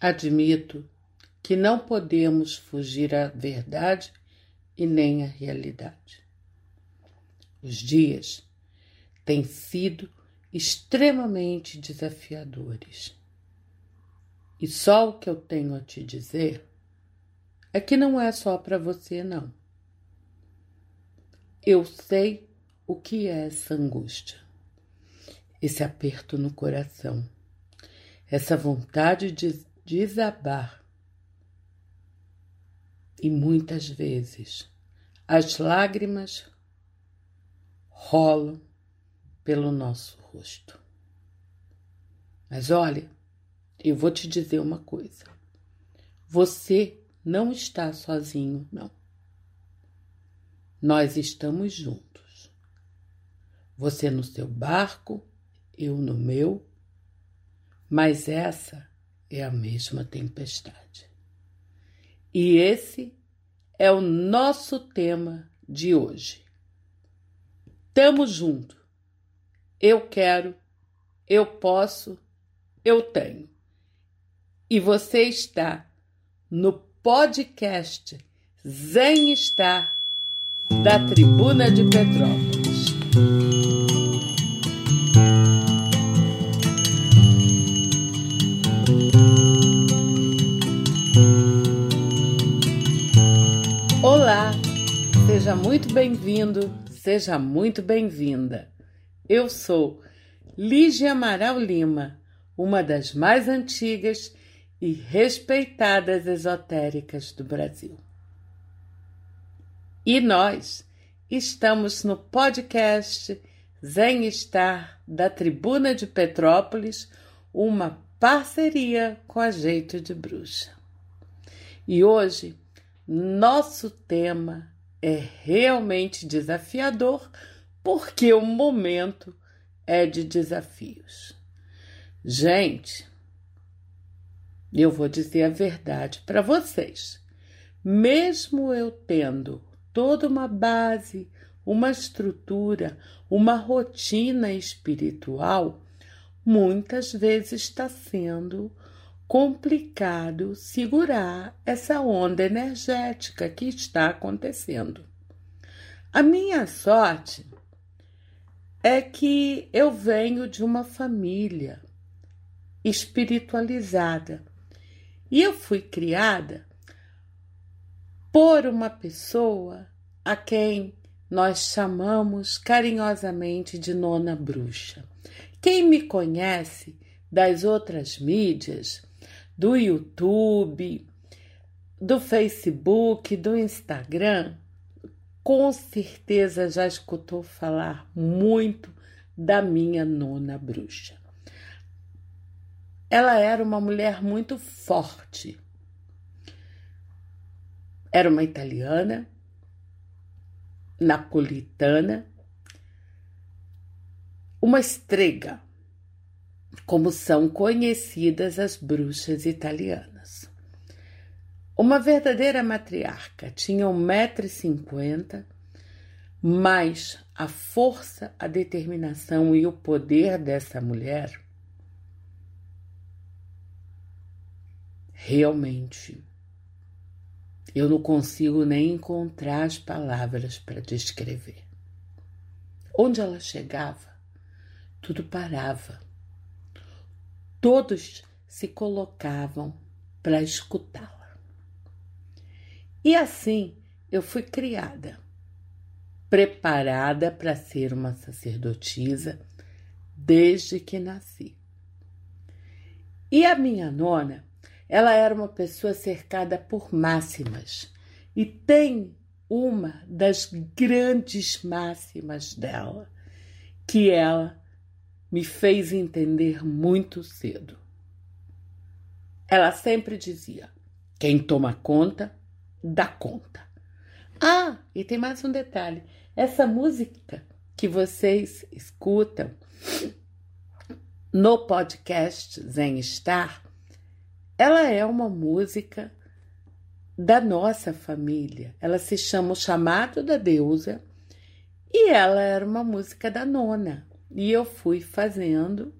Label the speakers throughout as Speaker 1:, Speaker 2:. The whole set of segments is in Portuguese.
Speaker 1: Admito que não podemos fugir à verdade e nem à realidade. Os dias têm sido extremamente desafiadores. E só o que eu tenho a te dizer é que não é só para você, não. Eu sei o que é essa angústia, esse aperto no coração, essa vontade de desabar. E muitas vezes as lágrimas rolam pelo nosso rosto. Mas olha, eu vou te dizer uma coisa. Você não está sozinho, não. Nós estamos juntos. Você no seu barco, eu no meu, mas essa é a mesma tempestade. E esse é o nosso tema de hoje. Tamo junto. Eu quero, eu posso, eu tenho e você está no podcast Zen Estar da Tribuna de Petrópolis. Seja muito bem-vindo, seja muito bem-vinda. Eu sou Lígia Amaral Lima, uma das mais antigas e respeitadas esotéricas do Brasil. E nós estamos no podcast Zen Estar da Tribuna de Petrópolis, uma parceria com a Jeito de Bruxa. E hoje nosso tema é realmente desafiador porque o momento é de desafios. Gente, eu vou dizer a verdade para vocês. Mesmo eu tendo toda uma base, uma estrutura, uma rotina espiritual, muitas vezes está sendo complicado segurar essa onda energética que está acontecendo. A minha sorte é que eu venho de uma família espiritualizada e eu fui criada por uma pessoa a quem nós chamamos carinhosamente de Nona Bruxa. Quem me conhece das outras mídias, do YouTube, do Facebook, do Instagram, com certeza já escutou falar muito da minha Nona Bruxa. Ela era uma mulher muito forte. Era uma italiana, napolitana, uma estrega, como são conhecidas as bruxas italianas. Uma verdadeira matriarca, tinha um metro e cinquenta, mas a força, a determinação e o poder dessa mulher Realmente, eu não consigo nem encontrar as palavras para descrever. Onde ela chegava, tudo parava. Todos se colocavam para escutá-la. E assim eu fui criada, preparada para ser uma sacerdotisa desde que nasci. E a minha nona ela era uma pessoa cercada por máximas e tem uma das grandes máximas dela, que ela me fez entender muito cedo. Ela sempre dizia: quem toma conta, dá conta. Ah, e tem mais um detalhe: essa música que vocês escutam no podcast Zen Star ela é uma música da nossa família. Ela se chama O Chamado da Deusa e ela era uma música da nona. E eu fui fazendo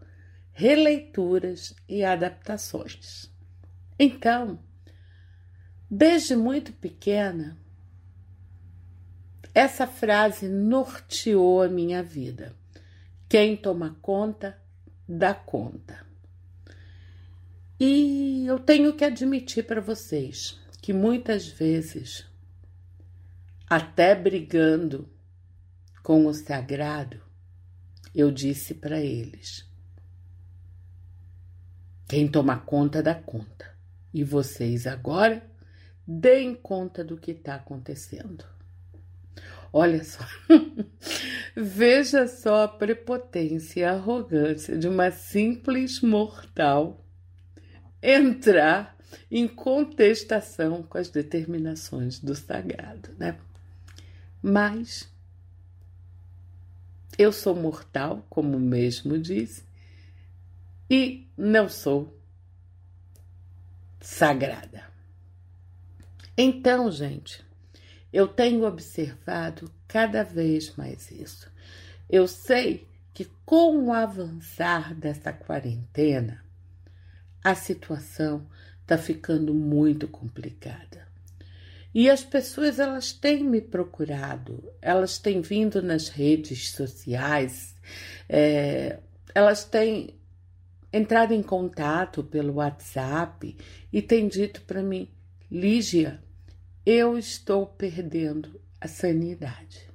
Speaker 1: releituras e adaptações. Então, desde muito pequena, essa frase norteou a minha vida. Quem toma conta, dá conta. E eu tenho que admitir para vocês que muitas vezes, até brigando com o sagrado, eu disse para eles: quem toma conta dá conta. E vocês agora deem conta do que está acontecendo. Olha só, veja só a prepotência e a arrogância de uma simples mortal entrar em contestação com as determinações do sagrado, né? Mas eu sou mortal, como mesmo disse, e não sou sagrada. Então, gente, eu tenho observado cada vez mais isso. Eu sei que com o avançar dessa quarentena, a situação está ficando muito complicada. E as pessoas elas têm me procurado, elas têm vindo nas redes sociais, é, elas têm entrado em contato pelo WhatsApp e têm dito para mim, Lígia, eu estou perdendo a sanidade.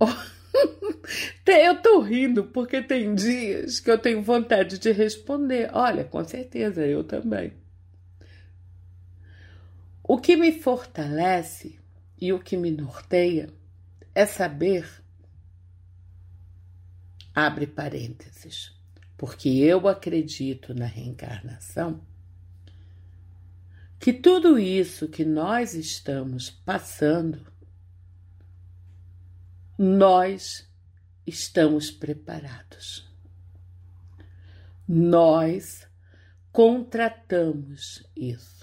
Speaker 1: eu tô rindo porque tem dias que eu tenho vontade de responder. Olha, com certeza, eu também. O que me fortalece e o que me norteia é saber, abre parênteses, porque eu acredito na reencarnação, que tudo isso que nós estamos passando, nós estamos preparados. Nós contratamos isso.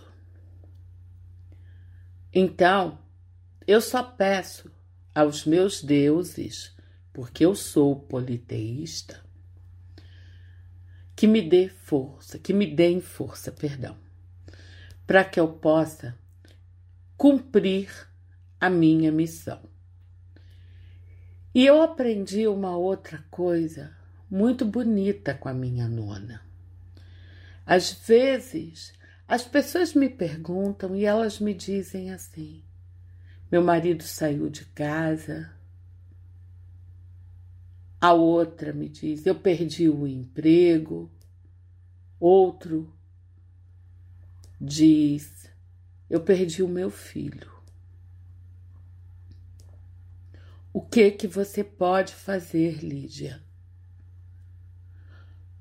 Speaker 1: Então, eu só peço aos meus deuses, porque eu sou politeísta, que me dê força, que me deem força, perdão, para que eu possa cumprir a minha missão. E eu aprendi uma outra coisa muito bonita com a minha nona. Às vezes, as pessoas me perguntam e elas me dizem assim: meu marido saiu de casa. A outra me diz: eu perdi o emprego. Outro diz: eu perdi o meu filho. O que que você pode fazer, Lídia?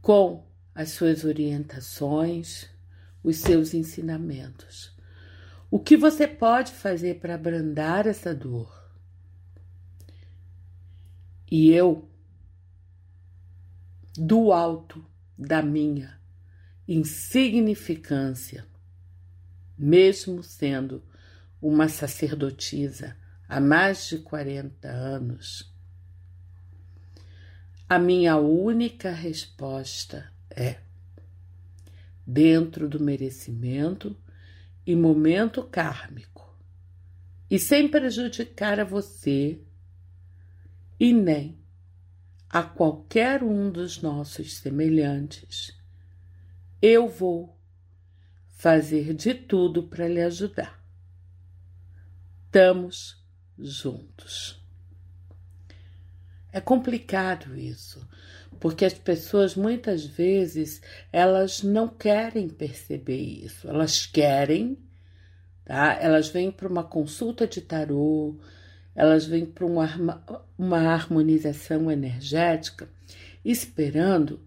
Speaker 1: Com as suas orientações, os seus ensinamentos. O que você pode fazer para abrandar essa dor? E eu, do alto da minha insignificância, mesmo sendo uma sacerdotisa há mais de 40 anos, a minha única resposta é: dentro do merecimento e momento kármico, e sem prejudicar a você e nem a qualquer um dos nossos semelhantes, eu vou fazer de tudo para lhe ajudar. Estamos juntos. É complicado isso, porque as pessoas muitas vezes elas não querem perceber isso, elas querem, tá? Elas vêm para uma consulta de tarô, elas vêm para uma, uma harmonização energética, esperando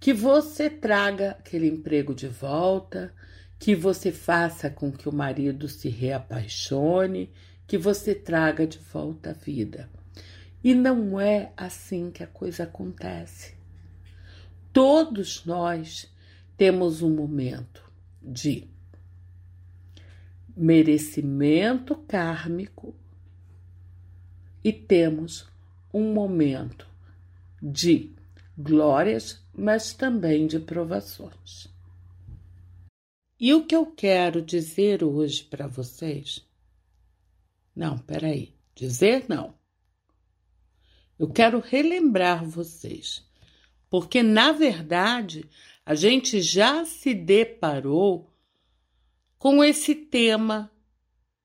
Speaker 1: que você traga aquele emprego de volta, que você faça com que o marido se reapaixone, que você traga de volta a vida. E não é assim que a coisa acontece. Todos nós temos um momento de merecimento kármico e temos um momento de glórias, mas também de provações. E o que eu quero dizer hoje para vocês? Não, peraí. Dizer não. Eu quero relembrar vocês, porque na verdade a gente já se deparou com esse tema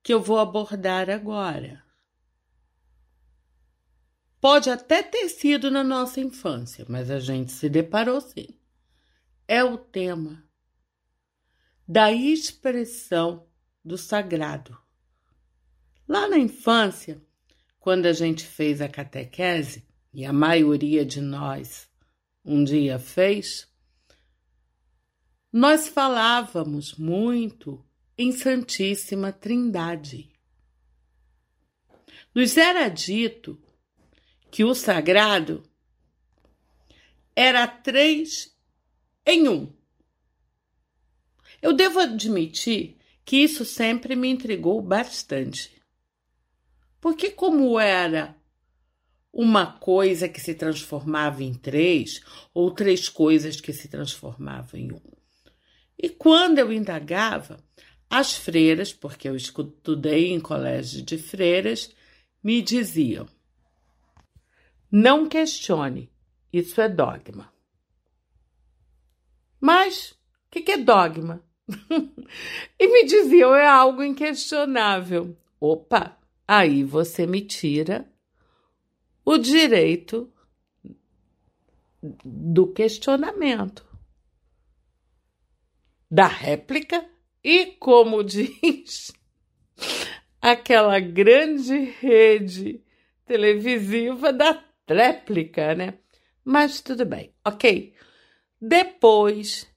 Speaker 1: que eu vou abordar agora. Pode até ter sido na nossa infância, mas a gente se deparou sim. É o tema da expressão do sagrado. Lá na infância, quando a gente fez a catequese, e a maioria de nós um dia fez, nós falávamos muito em Santíssima Trindade. Nos era dito que o sagrado era três em um. Eu devo admitir que isso sempre me intrigou bastante. Porque, como era uma coisa que se transformava em três, ou três coisas que se transformavam em um. E quando eu indagava, as freiras, porque eu estudei em colégio de freiras, me diziam: não questione, isso é dogma. Mas o que, que é dogma? e me diziam, é algo inquestionável. Opa, aí você me tira o direito do questionamento, da réplica e, como diz aquela grande rede televisiva, da tréplica, né? Mas tudo bem, ok. Depois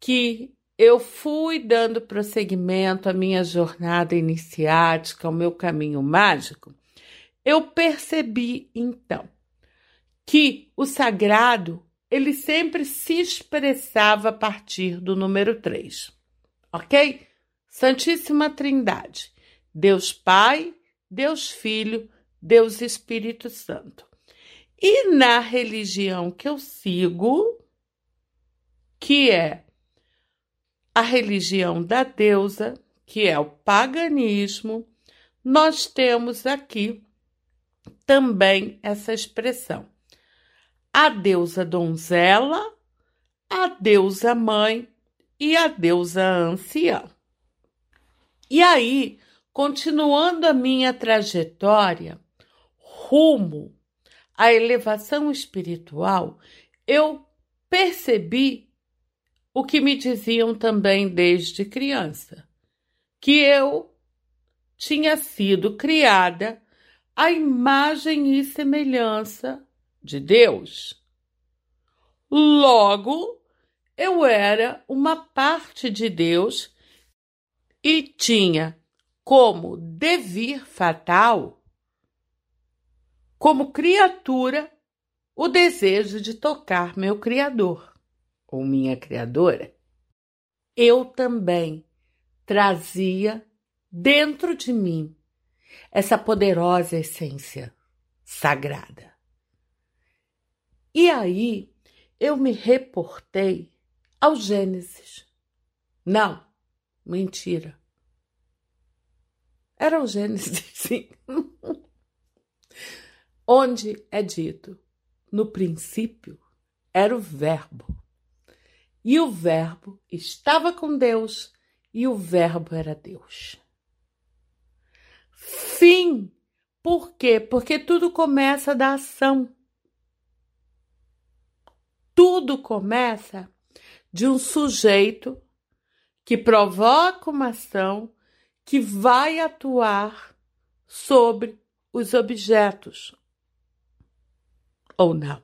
Speaker 1: que eu fui dando prosseguimento à minha jornada iniciática, ao meu caminho mágico, eu percebi então que o sagrado ele sempre se expressava a partir do número 3. OK? Santíssima Trindade. Deus Pai, Deus Filho, Deus Espírito Santo. E na religião que eu sigo, que é a religião da deusa, que é o paganismo, nós temos aqui também essa expressão. A deusa donzela, a deusa mãe e a deusa anciã. E aí, continuando a minha trajetória rumo à elevação espiritual, eu percebi o que me diziam também desde criança, que eu tinha sido criada à imagem e semelhança de Deus. Logo, eu era uma parte de Deus e tinha como devir fatal, como criatura, o desejo de tocar meu Criador ou minha criadora, eu também trazia dentro de mim essa poderosa essência sagrada. E aí eu me reportei ao Gênesis. Não, mentira. Era o Gênesis, sim. Onde é dito: no princípio era o Verbo. E o Verbo estava com Deus, e o Verbo era Deus. Fim. Por quê? Porque tudo começa da ação. Tudo começa de um sujeito que provoca uma ação que vai atuar sobre os objetos. Ou não.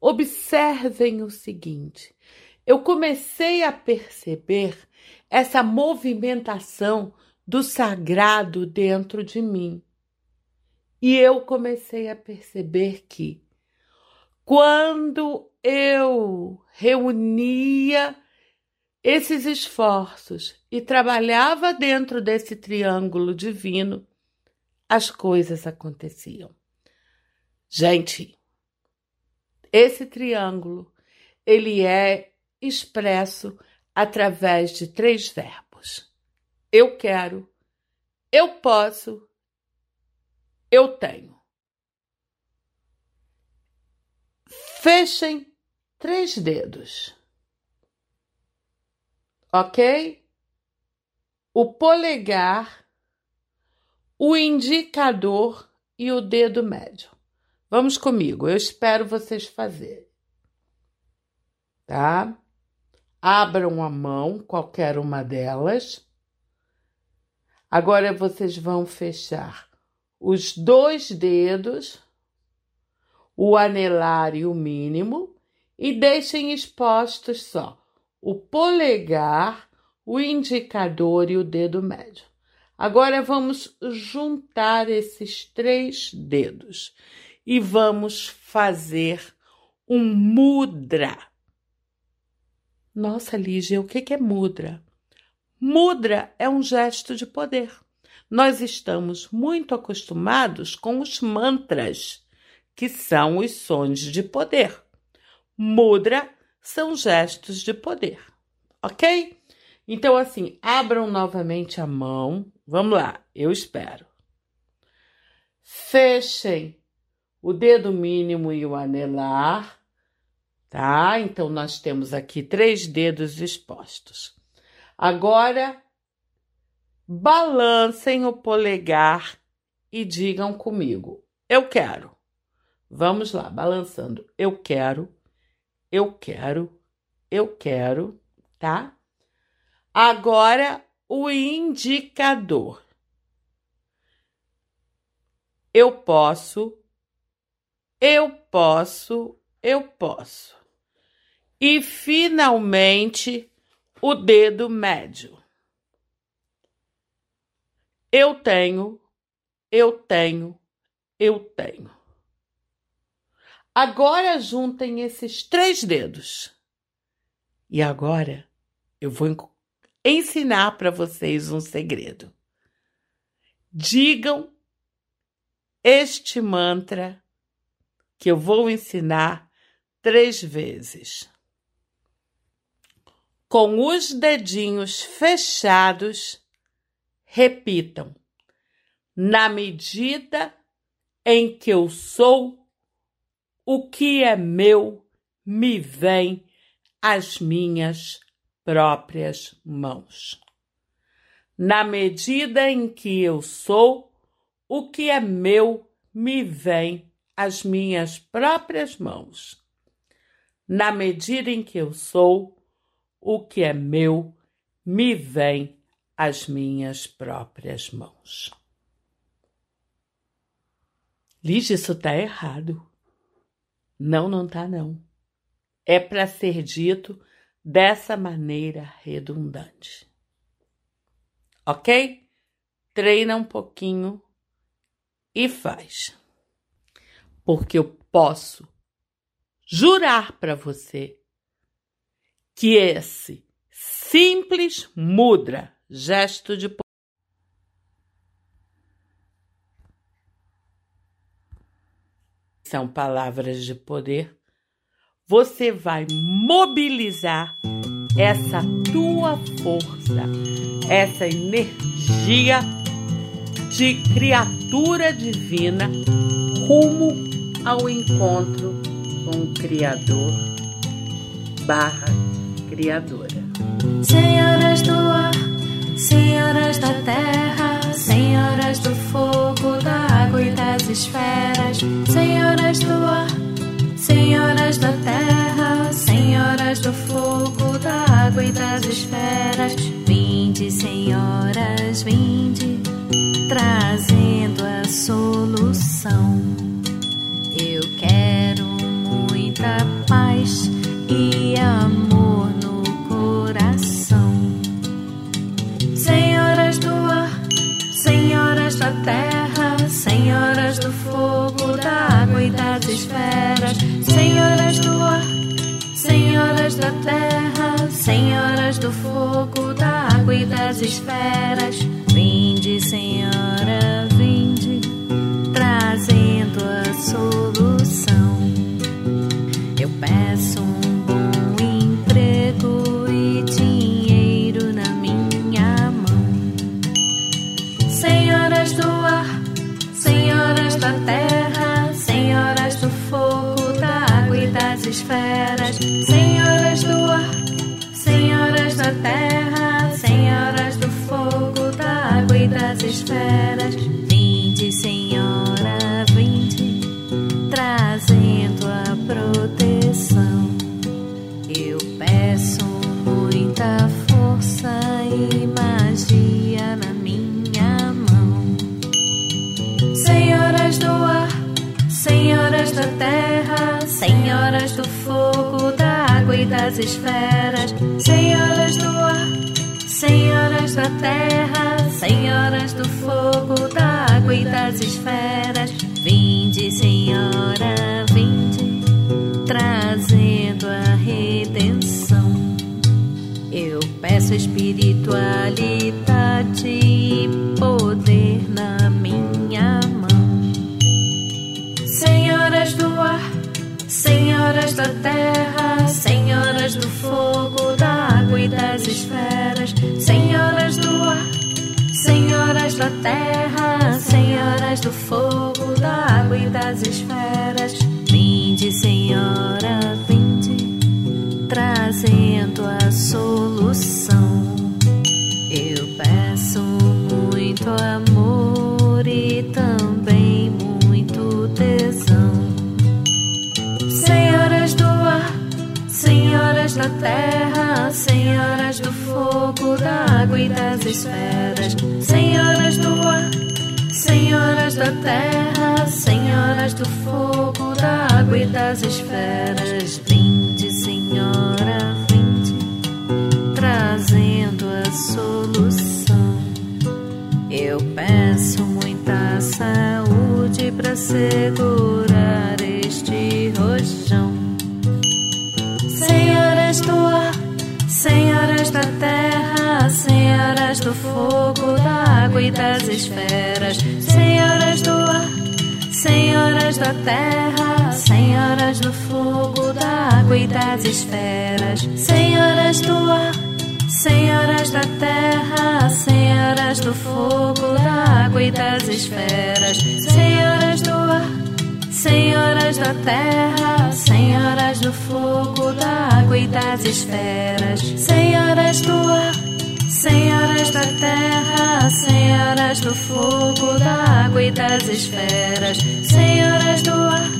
Speaker 1: Observem o seguinte: eu comecei a perceber essa movimentação do sagrado dentro de mim. E eu comecei a perceber que quando eu reunia esses esforços e trabalhava dentro desse triângulo divino, as coisas aconteciam. Gente, esse triângulo, ele é expresso através de três verbos: eu quero, eu posso, eu tenho. Fechem três dedos. Ok? O polegar, o indicador e o dedo médio. Vamos comigo, eu espero vocês fazerem. Tá? Abram a mão, qualquer uma delas. Agora vocês vão fechar os dois dedos, o anelar e o mínimo, e deixem expostos só o polegar, o indicador e o dedo médio. Agora vamos juntar esses três dedos e vamos fazer um mudra. Nossa, Lígia, o que é mudra? Mudra é um gesto de poder. Nós estamos muito acostumados com os mantras, que são os sons de poder. Mudra são gestos de poder, ok? Então, assim, abram novamente a mão. Vamos lá, eu espero. Fechem o dedo mínimo e o anelar tá? Então, nós temos aqui três dedos expostos. Agora, balancem o polegar e digam comigo: eu quero. Vamos lá, balançando. Eu quero, eu quero, eu quero, tá? Agora, o indicador. Eu posso, eu posso, eu posso e finalmente o dedo médio. Eu tenho, eu tenho, eu tenho. Agora juntem esses três dedos. E agora eu vou ensinar para vocês um segredo. Digam este mantra que eu vou ensinar três vezes com os dedinhos fechados, repitam: na medida em que eu sou, o que é meu me vem às minhas próprias mãos. Na medida em que eu sou, o que é meu me vem às minhas próprias mãos. Na medida em que eu sou, o que é meu me vem às minhas próprias mãos. Lígia, isso está errado. Não, não está não. É para ser dito dessa maneira redundante. Ok? Treina um pouquinho e faz. Porque eu posso jurar para você que esse simples mudra, gesto de são palavras de poder, você vai mobilizar essa tua força, essa energia de criatura divina rumo ao encontro com o Criador barra Criadora.
Speaker 2: Senhoras do ar, senhoras da terra, senhoras do fogo, da água e das esferas, senhoras do ar, senhoras da terra, senhoras do fogo, da água e das esferas, vinde, senhoras, vinde, trazendo a solução. Da terra, senhoras do fogo, da água e das esferas. Vinde, Senhora, vinde, trazendo a solução. Eu peço das esferas, senhoras do ar, senhoras da terra, senhoras do fogo, da água e das esferas. Vinde, Senhora, vinde, trazendo a redenção. Eu peço espiritualidade e das esferas. Vinde, Senhora, vinde, trazendo a solução. Eu peço muito amor e também muito tesão. Senhoras do ar, senhoras da terra, senhoras do fogo, da água e das esferas, senhoras do ar, senhoras da terra, do fogo, da água e das esferas. Vinde, Senhora, vinde, trazendo a solução. Eu peço muita saúde para segurar este rojão. Senhoras do ar, senhoras da terra, senhoras do fogo, da água e das esferas, da terra, senhoras do fogo, da água e das esferas, senhoras do ar. Senhoras da terra, senhoras do fogo, da água e das esferas, senhoras do ar, senhoras da terra, senhoras do fogo, da água e das esferas, senhoras do ar, senhoras da terra, senhoras do fogo, da água e das esferas, senhoras do ar.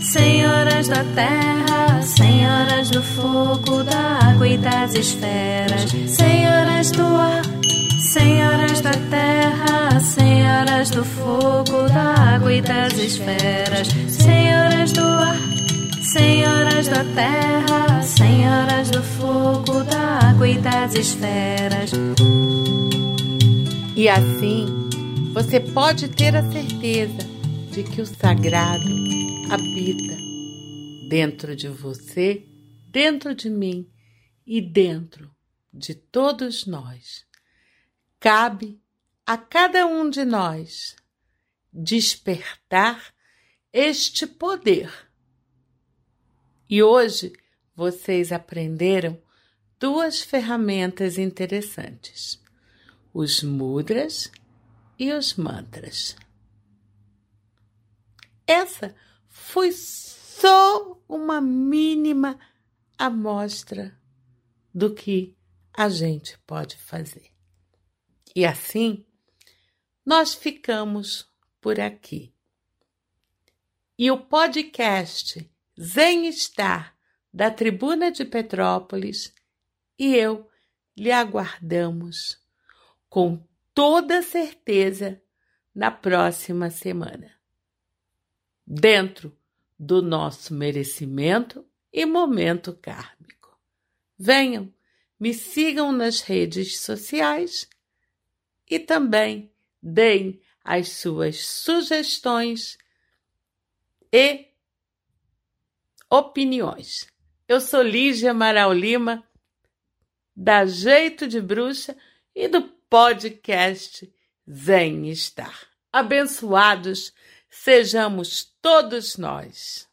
Speaker 2: Senhoras da terra, senhoras do fogo, da água e das esferas, senhoras do ar, senhoras da terra, senhoras do fogo, da água e das esferas, senhoras do ar, senhoras da terra, senhoras do fogo, da água e das esferas.
Speaker 1: E assim, você pode ter a certeza de que o sagrado habita dentro de você, dentro de mim e dentro de todos nós. Cabe a cada um de nós despertar este poder. E hoje vocês aprenderam duas ferramentas interessantes: os mudras e os mantras. Essa foi só uma mínima amostra do que a gente pode fazer. E assim, nós ficamos por aqui. E o podcast Zen Estar da Tribuna de Petrópolis e eu lhe aguardamos com toda certeza na próxima semana dentro do nosso merecimento e momento kármico. Venham, me sigam nas redes sociais e também deem as suas sugestões e opiniões. Eu sou Lígia Amaral Lima, da Jeito de Bruxa e do podcast Zen Estar. Abençoados sejamos todos nós.